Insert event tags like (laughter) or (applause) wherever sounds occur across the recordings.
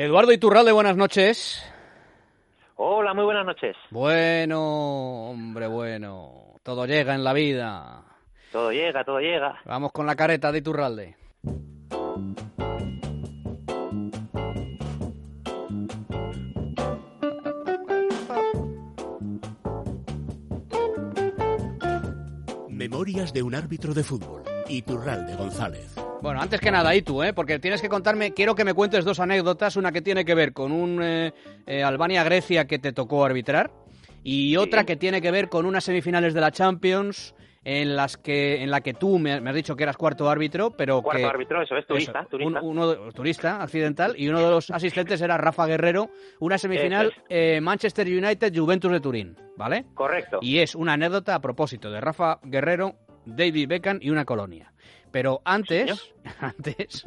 Eduardo Iturralde, buenas noches. Hola, muy buenas noches. Bueno, hombre, bueno. Todo llega en la vida. Todo llega, todo llega. Vamos con la careta de Iturralde. Memorias de un árbitro de fútbol. Iturralde González. Bueno, antes que nada, y tú, ¿eh? porque tienes que contarme, quiero que me cuentes dos anécdotas, una que tiene que ver con un eh, eh, Albania-Grecia que te tocó arbitrar y otra que tiene que ver con unas semifinales de la Champions en las que en la que tú me, has dicho que eras cuarto árbitro, pero cuarto que árbitro, eso es turista, turista. uno, turista accidental y uno de los asistentes era Rafa Guerrero, una semifinal eh, Manchester United Juventus de Turín, ¿vale? Correcto. Y es una anécdota a propósito de Rafa Guerrero, David Beckham y una colonia. Pero antes, (laughs) antes,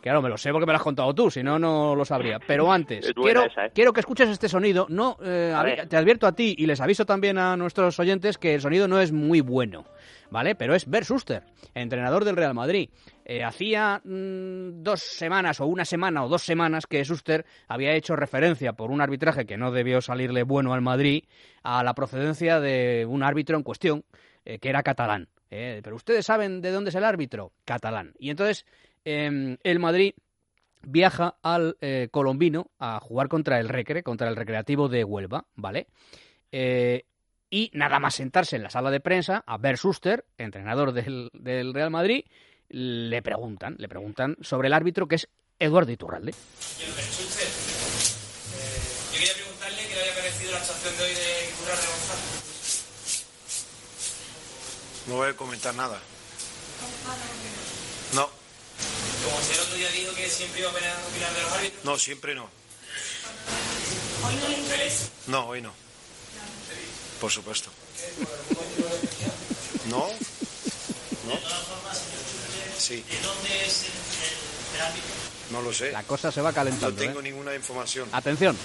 claro, me lo sé porque me lo has contado tú, si no, no lo sabría. Pero antes, quiero, ¿eh? quiero que escuches este sonido. No, eh, te advierto a ti y les aviso también a nuestros oyentes que el sonido no es muy bueno, ¿vale? Pero es Bert Schuster, entrenador del Real Madrid. Eh, hacía mm, dos semanas o una semana o dos semanas que Schuster había hecho referencia por un arbitraje que no debió salirle bueno al Madrid a la procedencia de un árbitro en cuestión que era catalán. Eh, pero ustedes saben de dónde es el árbitro, catalán. Y entonces em, el Madrid viaja al eh, colombino a jugar contra el Recre, contra el Recreativo de Huelva, ¿vale? Eh, y nada más sentarse en la sala de prensa, a Bert Schuster, entrenador del, Real Madrid, le preguntan, le preguntan sobre el árbitro que es Eduardo Iturralde. yo quería preguntarle le parecido la de hoy de. No voy a comentar nada. No. Como usted el otro día dijo que siempre iba a opinar de los árbitros. No, siempre no. ¿Hoy no le interesa? No, hoy no. Por supuesto. ¿No? ¿No? Sí. ¿De dónde es el, el árbitro? No lo sé. La cosa se va calentando. No tengo ¿eh? ninguna información. Atención.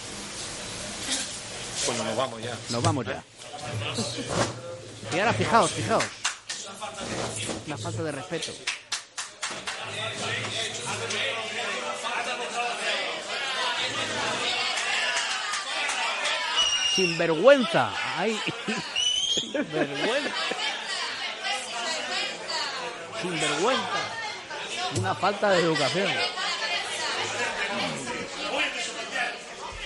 Bueno, nos vamos ya. Nos vamos ya. Y ahora fijaos, fijaos. Una falta de respeto. Sin vergüenza. Ay, sin vergüenza. Sin vergüenza. Una falta de educación.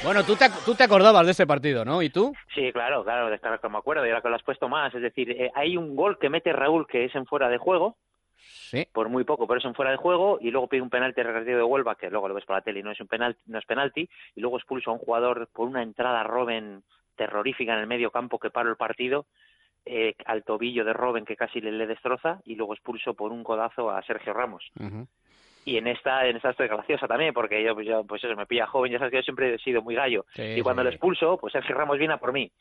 Bueno, tú te, tú te acordabas de ese partido, ¿no? ¿Y tú? Sí, claro, claro, de claro que me acuerdo, y ahora que lo has puesto más. Es decir, eh, hay un gol que mete Raúl que es en fuera de juego, Sí. por muy poco, pero es en fuera de juego, y luego pide un penalti recreativo de Huelva, que luego lo ves por la tele y no es un penalti, no es penalti, y luego expulsa a un jugador por una entrada Robben terrorífica en el medio campo que paró el partido, eh, al tobillo de Robben que casi le, le destroza, y luego expulso por un codazo a Sergio Ramos. Y en esta en esta estoy graciosa también porque yo pues, yo, pues eso me pilla joven ya sabes que yo siempre he sido muy gallo Sí, y cuando sí. lo expulso pues Sergio Ramos viene a por mí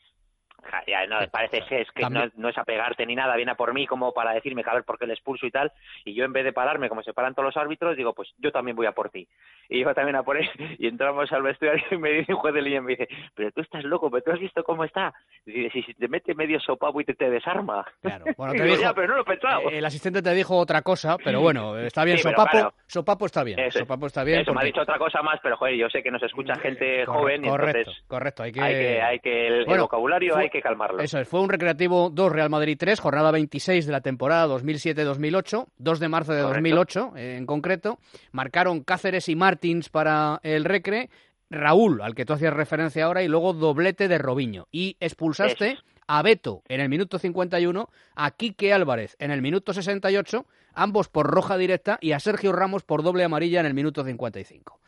Ja, ya no parece que es que no, no es a pegarte ni nada viene a por mí como para decirme que a ver por qué le expulso y tal y yo en vez de pararme como se paran todos los árbitros digo pues yo también voy a por ti y yo también a por él y entramos al vestuario y me dice un juez de línea me dice pero tú estás loco pero tú has visto cómo está y dice si, te mete medio sopapo y te, te desarma Claro. (laughs) Bueno, te digo, dijo- ya pero no lo he pensado Eh, El asistente te dijo otra cosa, pero bueno, (laughs) está bien. Sí, sopapo, claro. sopapo está bien. Eso es. sopapo está bien. Eso, me ha porque- dicho otra cosa más, pero joder, yo sé que nos escucha gente Corre- joven y correcto, entonces correcto. Hay que, hay que, hay que el, el Bueno, vocabulario fue- hay que calmarlo. Eso es, fue un recreativo 2 Real Madrid 3, jornada 26 de la temporada 2007-2008, 2 de marzo de Correcto. 2008 eh, en concreto. Marcaron Cáceres y Martins para el Recre, Raúl, al que tú hacías referencia ahora, y luego doblete de Robiño. Y expulsaste a Beto en el minuto 51, a Quique Álvarez en el minuto 68, ambos por roja directa, y a Sergio Ramos por doble amarilla en el minuto 55.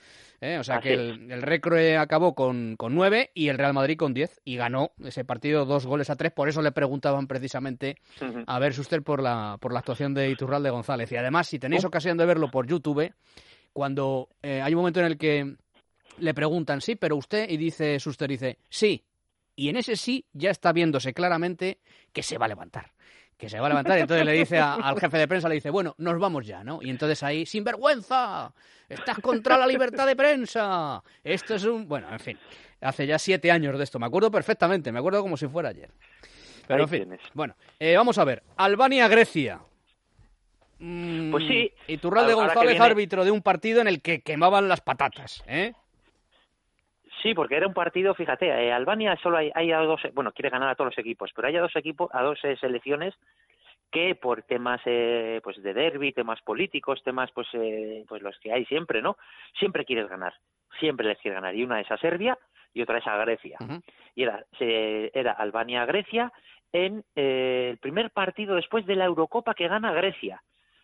¿eh? O sea Así que el, el Recre acabó con, con 9 y el Real Madrid con 10 y ganó ese partido dos goles a tres. Por eso le preguntaban precisamente a ver usted por la, por la actuación de Iturralde González. Y además, si tenéis ocasión de verlo por YouTube, cuando eh, hay un momento en el que le preguntan, sí, pero usted, y dice Suster, dice, sí. Y en ese sí ya está viéndose claramente que se va a levantar. Que se va a levantar. Y entonces le dice a- al jefe de prensa, le dice, bueno, nos vamos ya, ¿no? Y entonces ahí, sin vergüenza, estás contra la libertad de prensa. Esto es un... Bueno, en fin, hace ya siete años de esto. Me acuerdo perfectamente, me acuerdo como si fuera ayer. Pero Ahí en fin, tienes. bueno, eh, vamos a ver. Albania-Grecia. Mm, Pues sí. Iturralde Ahora que González, viene- árbitro de un partido en el que quemaban las patatas, ¿eh? Sí, porque era un partido, fíjate, eh, Albania solo hay, hay a dos, bueno, quiere ganar a todos los equipos, pero hay a dos equipos, a dos eh, selecciones que por temas eh, pues de derby, temas políticos, temas pues eh, pues los que hay siempre, ¿no? Siempre quieres ganar, siempre les quieres ganar y una es a Serbia y otra es a Grecia. Y era se, era Albania Grecia en el primer partido después de la Eurocopa que gana Grecia.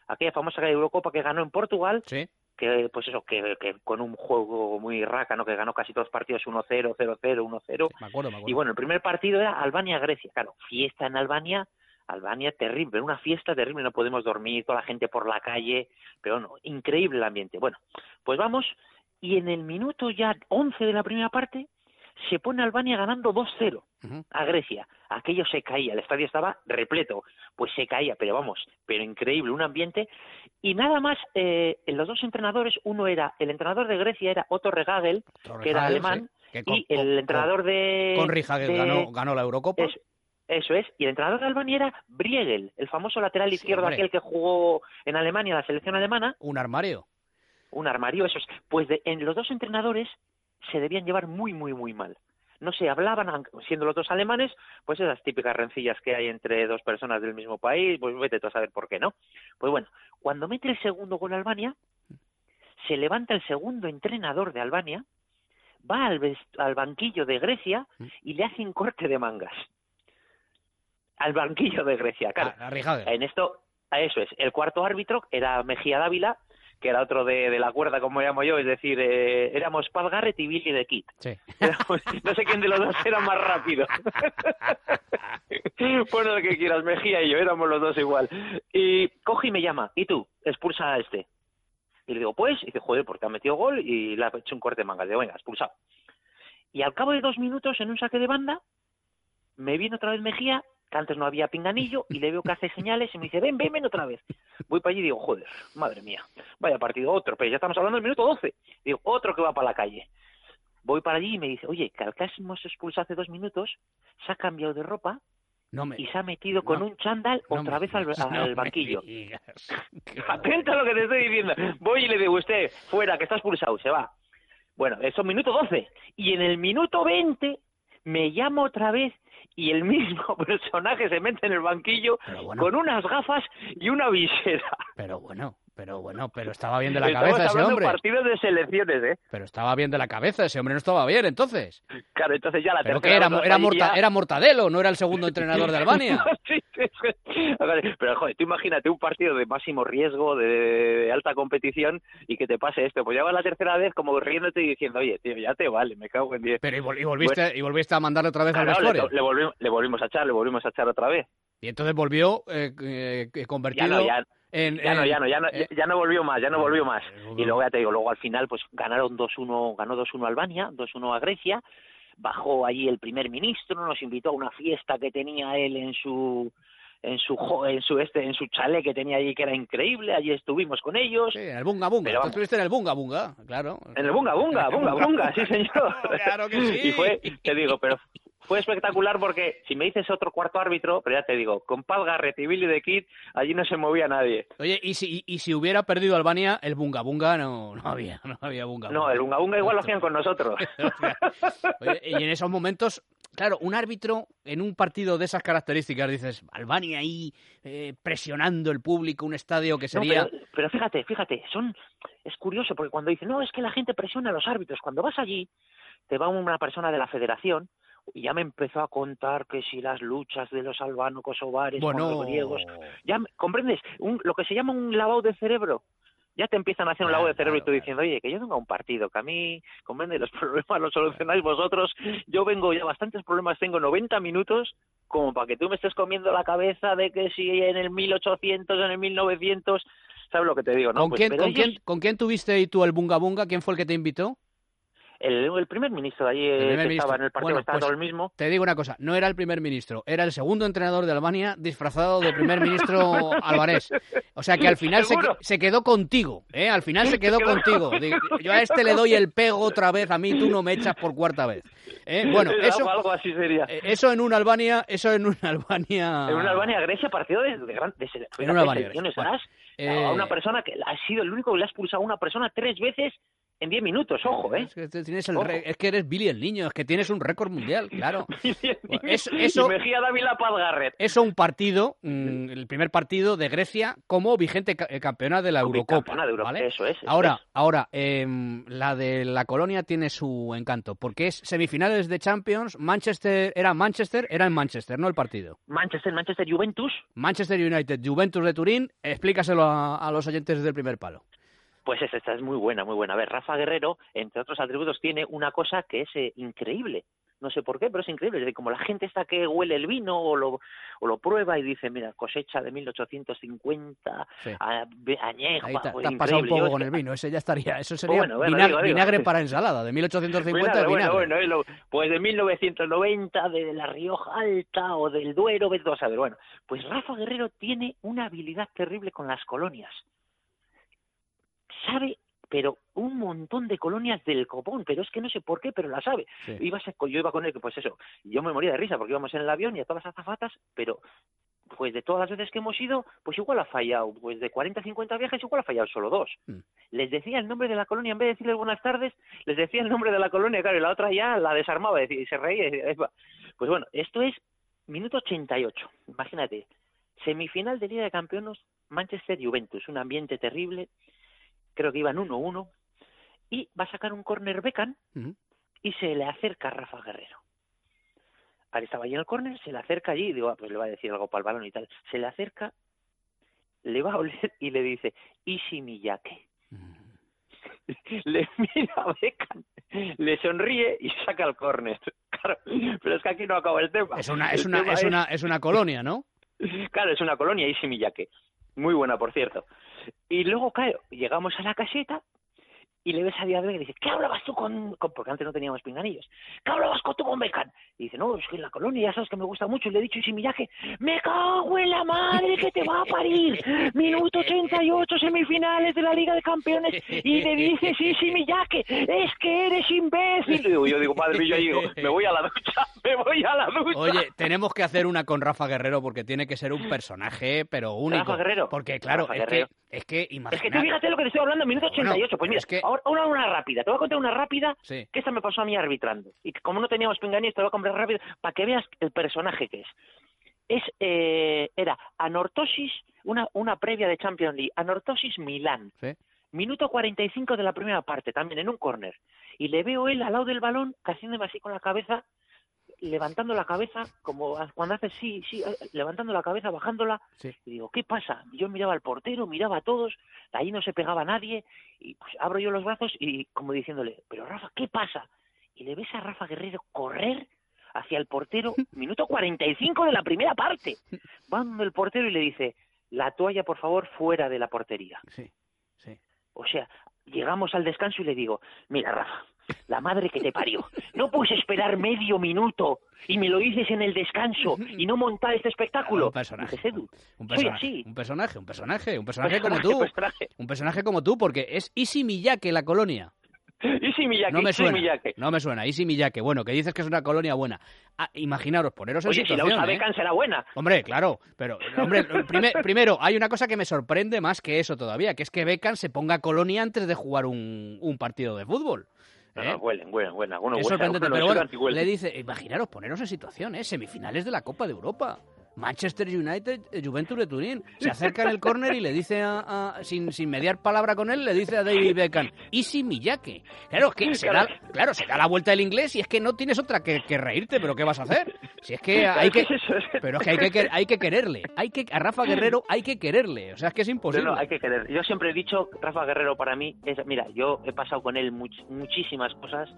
Aquella famosa Eurocopa que ganó en Portugal Sí. Que pues eso que, que con un juego muy rácano que ganó casi todos los partidos 1-0, 0-0, 1-0 Me acuerdo, me acuerdo. y bueno el primer partido era Albania-Grecia. Claro fiesta en Albania. Albania terrible una fiesta terrible. No podemos dormir toda la gente por la calle. Pero no increíble el ambiente. Bueno pues vamos. Y en el minuto ya 11 de la primera parte se pone Albania ganando 2-0 Ujú. a Grecia. Aquello se caía, el estadio estaba repleto, pues se caía, pero vamos, pero increíble, un ambiente. Y nada más, eh, los dos entrenadores, uno era, el entrenador de Grecia era Otto Regagel, Torre que era alemán, sí, que con- y el con- entrenador de... Con de- ganó, ganó la Eurocopa. Eso, eso es, y el entrenador de Albania era Briegel, el famoso lateral izquierdo, aquel que jugó en Alemania, la selección alemana, Un armario. un armario, eso es. Pues de, en los dos entrenadores se debían llevar muy, muy, muy mal. No se hablaban, siendo los dos alemanes, pues esas típicas rencillas que hay entre dos personas del mismo país, pues vete tú a saber por qué, ¿no? Pues bueno, cuando mete el segundo gol Albania, se levanta el segundo entrenador de Albania, va al, al banquillo de Grecia y le hace un corte de mangas. Al banquillo de Grecia, claro. A, a Rihagel. En esto, a eso es. El cuarto árbitro era Mejía Dávila, que era otro de, de la cuerda, como llamo yo, es decir, eh, éramos Paz Garrett y Billy the Kid. Sí. (laughs) Éramos- no sé quién de los dos era más rápido. (laughs) Pon lo que quieras, Mejía y yo, éramos los dos igual. Y coge y me llama, ¿y tú? Expulsa a este. Y le digo, pues, y dice, joder, porque ha metido gol y le ha hecho un corte de mangas. Digo, venga, expulsado. Y al cabo de dos minutos, en un saque de banda, me viene otra vez Mejía, que antes no había pinganillo, y le veo que hace señales y me dice, ven, ven, ven otra vez. Voy para allí y digo, joder, madre mía, vaya partido, otro, pero ya estamos hablando del minuto 12. Digo, otro que va para la calle. Voy para allí y me dice, oye, que al que hemos expulsado hace dos minutos, se ha cambiado de ropa No me, y se ha metido con No, un chándal no otra me- vez al, banquillo. (laughs) Atento a lo que te estoy diciendo. Voy y le digo, usted, fuera, que está expulsado, se va. Bueno, eso es minuto 12. Y en el minuto 20 me llama otra vez y el mismo (laughs) personaje se mete en el banquillo bueno. con unas gafas y una visera. Pero bueno, pero bueno, pero estaba bien de la Estamos cabeza ese hombre. partidos de selecciones, ¿eh? Pero estaba bien de la cabeza, ese hombre no estaba bien entonces. Claro, entonces ya la Pero que tercera era, era, Morta- ya- era Mortadelo, no era el segundo (laughs) entrenador de Albania. (laughs) Sí, sí, sí. Pero joder, tú imagínate un partido de máximo riesgo, de, de alta competición y que te pase esto. Pues ya va la tercera vez como riéndote y diciendo, oye, tío, ya te vale, me cago en diez. Pero y, vol- y volviste, y volviste a mandarle otra vez al le, le volvimos, le volvimos a echar, le volvimos a echar otra vez. Y entonces volvió eh, eh, Ya convertido no, ya, en... ya no, ya no, ya no, eh, ya no volvió más, ya no volvió más. eh, Y luego ya te digo, luego al final pues ganaron 2-1, ganó 2-1 Albania, 2-1 a Grecia, bajó allí el primer ministro, nos invitó a una fiesta que tenía él en su en su en su este en su chalet que tenía allí que era increíble, allí estuvimos con ellos. Sí, en el Bunga Bunga. Pero estuviste en el Bunga Bunga, claro. En el Bunga Bunga, Bunga Bunga, sí señor. (laughs) Claro que sí. Y fue, te digo, pero fue espectacular porque si me dices otro cuarto árbitro, pero ya te digo, con Paz Garrett y Billy the Kid, allí no se movía nadie. Oye, ¿y si, y, y si hubiera perdido Albania, el Bunga Bunga no, no había, no había Bunga No, Bunga. el Bunga Bunga igual lo hacían con nosotros. (laughs) Oye, y en esos momentos, claro, un árbitro en un partido de esas características, dices, Albania ahí eh, presionando el público, un estadio que No, sería... pero, pero fíjate, fíjate, son es curioso porque cuando dicen, no, es que la gente presiona a los árbitros, cuando vas allí, te va una persona de la federación y ya me empezó a contar que si las luchas de los albano-kosovares con Bueno, los griegos, ya comprendes, un, lo que se llama un lavado de cerebro. Ya te empiezan a hacer un lavado de cerebro y tú diciendo, oye, que yo vengo a un partido, que a mí, comprende, los (laughs) problemas los solucionáis vosotros, yo vengo ya bastantes problemas, tengo 90 minutos como para que tú me estés comiendo la cabeza de que si en el 1800, en el 1900, ¿sabes lo que te digo? no? ¿Con, Pues, quién, pero con, ellos- quién, ¿Con quién tuviste ahí tú el Bunga Bunga? ¿Quién fue el que te invitó? El, el primer ministro de allí primer que ministro. estaba en el partido Bueno, estaba pues- todo el mismo. Te digo una cosa, no era el primer ministro, era el segundo entrenador de Albania disfrazado de primer ministro (laughs) albanés. O sea que al final se, se quedó contigo, ¿eh? Al final se quedó quedó contigo. Yo a este le doy el pego otra vez, a mí tú no me echas por cuarta vez. ¿Eh? (laughs) Bueno, eso, algo así sería. eh, eso en una Albania, eso en una Albania... En una Albania-Grecia partido de, de, gran- de, una ¿sabes? eh, A una persona que ha sido el único que le ha expulsado a una persona tres veces en 10 minutos, ojo, ¿eh? Es que, tienes el re- es que eres Billy el niño, es que tienes un récord mundial, (laughs) claro. Bueno, eso- Mejía Dávila Paz Garret. Eso un partido, mm, el primer partido de Grecia como vigente ca- eh, campeona de la Como Eurocopa. de Europa, ¿vale? eso es, eso ahora, es. ahora em, la de la colonia tiene su encanto, porque es semifinales de Champions, Manchester, era Manchester, era en Manchester, no el partido. Manchester, Manchester Juventus, Manchester United, Juventus de Turín, explícaselo a, a los oyentes del primer palo. Pues esta, esta es muy buena, muy buena. A ver, Rafa Guerrero, entre otros atributos, tiene una cosa que es eh, increíble. No sé por qué, pero es increíble. Es decir, como la gente está que huele el vino o lo, o lo prueba y dice, mira, cosecha de 1850, Sí. a- añejo, Ahí te, pues, te has pasado un poco Yo con el vino, ese ya estaría, eso sería Bueno, bueno, vinagre, digo, digo. vinagre para ensalada, de 1850 Bueno, de vinagre. bueno, bueno, pues de 1990, de la Rioja Alta o del Duero, tú a saber. Bueno, pues Rafa Guerrero tiene una habilidad terrible con las colonias. Sabe, pero un montón de colonias del copón, pero es que no sé por qué, pero la sabe. Sí. Ibas a- yo iba con él, pues eso, yo me moría de risa porque íbamos en el avión y a todas las azafatas, pero pues de todas las veces que hemos ido, pues igual ha fallado, pues de 40 a 50 viajes igual ha fallado solo dos. Mm. Les decía el nombre de la colonia, en vez de decirles buenas tardes, les decía el nombre de la colonia, claro, y la otra ya la desarmaba y se reía. y decía. Pues bueno, esto es minuto 88, imagínate, semifinal de Liga de Campeones, Manchester-Juventus, un ambiente terrible, creo que iban 1-1, y va a sacar un córner Beckham, y se le acerca a Rafa Guerrero. Ahora estaba allí en el córner, se le acerca allí, y digo, ah, pues le va a decir algo para el balón y tal. Se le acerca, le va a oler y le dice, Isi Miyake. Le mira a Beckham, le sonríe y saca el córner. Claro, pero es que aquí no acaba el tema. Es una, es una, es una, es una colonia, ¿no? Claro, es una colonia Isi Miyake. Muy buena, por cierto. Y luego, claro, llegamos a la caseta y le ves a Díaz y dice, ¿qué hablabas tú con, con-?" Porque antes no teníamos pinganillos. ¿Qué hablabas con tú con Beckham? Y dice, no, es que en la colonia ya sabes que me gusta mucho. Y le he dicho Miyake, ¡me cago en la madre que te va a parir! Minuto 88, semifinales de la Liga de Campeones. Y le dices Isi Miyake, es que eres imbécil. Y yo digo, madre mía, yo digo, me voy a la ducha, me voy a la ducha. Oye, tenemos que hacer una con Rafa Guerrero porque tiene que ser un personaje, pero único. Rafa Guerrero. Porque, claro, Rafa es Guerrero. que, es que Es que tú fíjate lo que te estoy hablando, minuto Bueno, 88. pues mira, es que- ahora una, una rápida. Te voy a contar una rápida Sí. que esta me pasó a mí arbitrando. Y como no teníamos pinganillos, te voy a comprar rápido para que veas el personaje que es. Es, eh, era Anortosis, una, una previa de Champions League, Anortosis Milán. Sí. Minuto 45 de la primera parte, también en un córner. Y le veo él al lado del balón, haciéndome así con la cabeza, levantando la cabeza, como cuando hace sí, sí, eh, levantando la cabeza, bajándola. Sí. Y digo, ¿qué pasa? Yo miraba al portero, miraba a todos, ahí no se pegaba nadie, y pues abro yo los brazos y como diciéndole, pero Rafa, ¿qué pasa? Y le ves a Rafa Guerrero correr hacia el portero, (laughs) minuto 45 de la primera parte. Va el portero y le dice, la toalla, por favor, fuera de la portería. Sí, sí. O sea, llegamos al descanso y le digo, mira, Rafa, la madre que te parió, no puedes esperar medio minuto y me lo dices en el descanso y no montar este espectáculo. Un personaje. Edu, Un soy personaje, así. un personaje, un personaje, un personaje como tú. personaje. Un personaje como tú, porque es Isi Miyake la colonia. (laughs) Y si Miyake, No me suena. Miyake. No me suena. Isi Miyake. Bueno, que dices que es una colonia buena. Ah, imaginaros, poneros en Oye, si la situación. usa ¿eh? Será buena. Hombre, claro, pero hombre, primer- (laughs) primero, hay una cosa que me sorprende más que eso todavía, que es que Beckham se ponga colonia antes de jugar un, un partido de fútbol. No, ¿eh? no, huelen, huelen, huelen. Algunos es huelen, sorprendente, algunos pero bueno, le dice, imaginaros, poneros en situación, ¿eh? Semifinales de la Copa de Europa. Manchester United, eh, Juventus de Turín. Se acerca en el córner y le dice, a, a- sin, sin mediar palabra con él, le dice a David Beckham, Easy Miyake. Claro, es que se da, claro, se da la vuelta el inglés y es que no tienes otra que, que reírte, pero ¿qué vas a hacer? Si es que (laughs) hay que... Pero es que hay que, hay que quererle. Hay que, a Rafa Guerrero hay que quererle. O sea, es que es imposible. no, hay que querer. Yo siempre he dicho, Rafa Guerrero para mí es, mira, yo he pasado con él much- muchísimas cosas,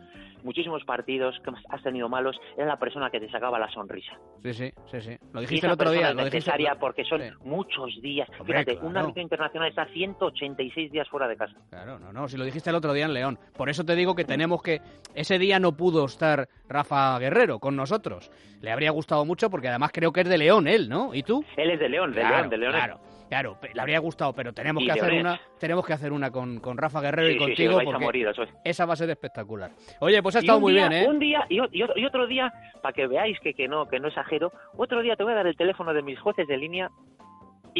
muchísimos partidos que has tenido malos, era la persona que te sacaba la sonrisa. Sí, sí, sí, sí. Lo dijiste el otro día. Lo es dijiste, necesaria porque son Sí. muchos días. Hombre, Fíjate, claro. un árbitro internacional está 186 días fuera de casa. Claro, no, no, si lo dijiste el otro día en León. Por eso te digo que tenemos que... Ese día no pudo estar Rafa Guerrero con nosotros. Le habría gustado mucho porque además creo que es de León él, ¿no? ¿Y tú? Él es de León, de claro, León, de León. Claro, claro, le habría gustado, pero tenemos Y que hacer una, tenemos que hacer una con, con Rafa Guerrero Sí, y sí, sí, contigo porque morir, esa va a ser espectacular. Oye, pues ha estado muy día- bien, ¿eh? Un día y otro, y otro día, para que veáis que, que no que no exagero, otro día te voy a dar el teléfono de mis jueces de línea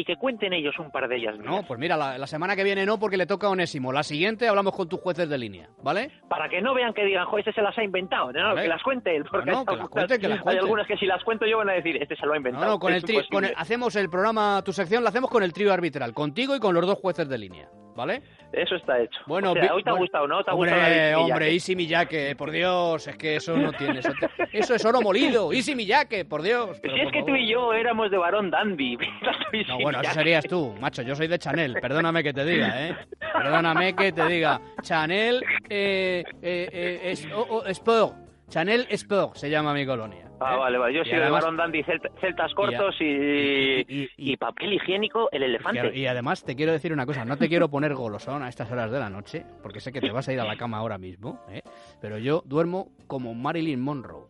y que cuenten ellos un par de ellas. No, pues mira, la, la semana que viene no, porque le toca a Onésimo. La siguiente hablamos con tus jueces de línea, ¿vale? Para que no vean que digan, jo, este se las ha inventado. No, no, Vale. que las cuente él. Porque No, no, hay que las cuente, que las Hay cuente. algunas que si las cuento yo van a decir, este se lo ha No, inventado. no, con Es el, tri- con el- hacemos el programa, tu sección la hacemos con el trío arbitral, contigo y con los dos jueces de línea, ¿vale? Eso está hecho. Bueno, O sea, hoy te ha bueno, gustado, ¿no? ¿Te ha hombre, gustado Easy hombre, Miyake? Easy Miyake, por Dios, es que eso no tiene, eso, te- eso es oro molido, Easy Miyake, por Dios. pero Si es que tú y yo éramos de varón dandy. (laughs) No, bueno, eso serías tú, macho. Yo soy de Chanel. Perdóname que te diga, ¿eh? Perdóname que te diga. Chanel eh, eh, eh, es, oh, oh, Sport. Chanel Sport se llama mi colonia. Ah, ¿eh? vale, vale. Yo soy de además- varón dandy, celt- celtas cortos y, y- y- y- y papel higiénico, el elefante. Y además te quiero decir una cosa, no te quiero poner golosón a estas horas de la noche, porque sé que te vas a ir a la cama ahora mismo, ¿eh? pero yo duermo como Marilyn Monroe,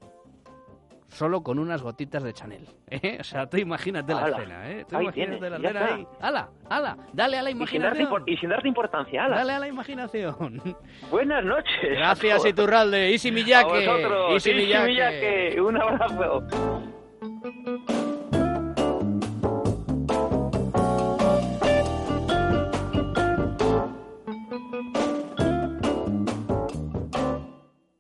solo con unas gotitas de Chanel. ¿eh? O sea, tú imagínate la Ala, escena, ¿eh? Tú ahí imagínate tienes, la escena ahí. ¡Hala! ¡Hala! ¡Dale a la Y sin, darte imaginación! y sin darte importancia, ala. ¡Dale a la imaginación! (laughs) Buenas noches. Gracias. Iturralde. A vosotros. Miyake. Miyake. Un abrazo.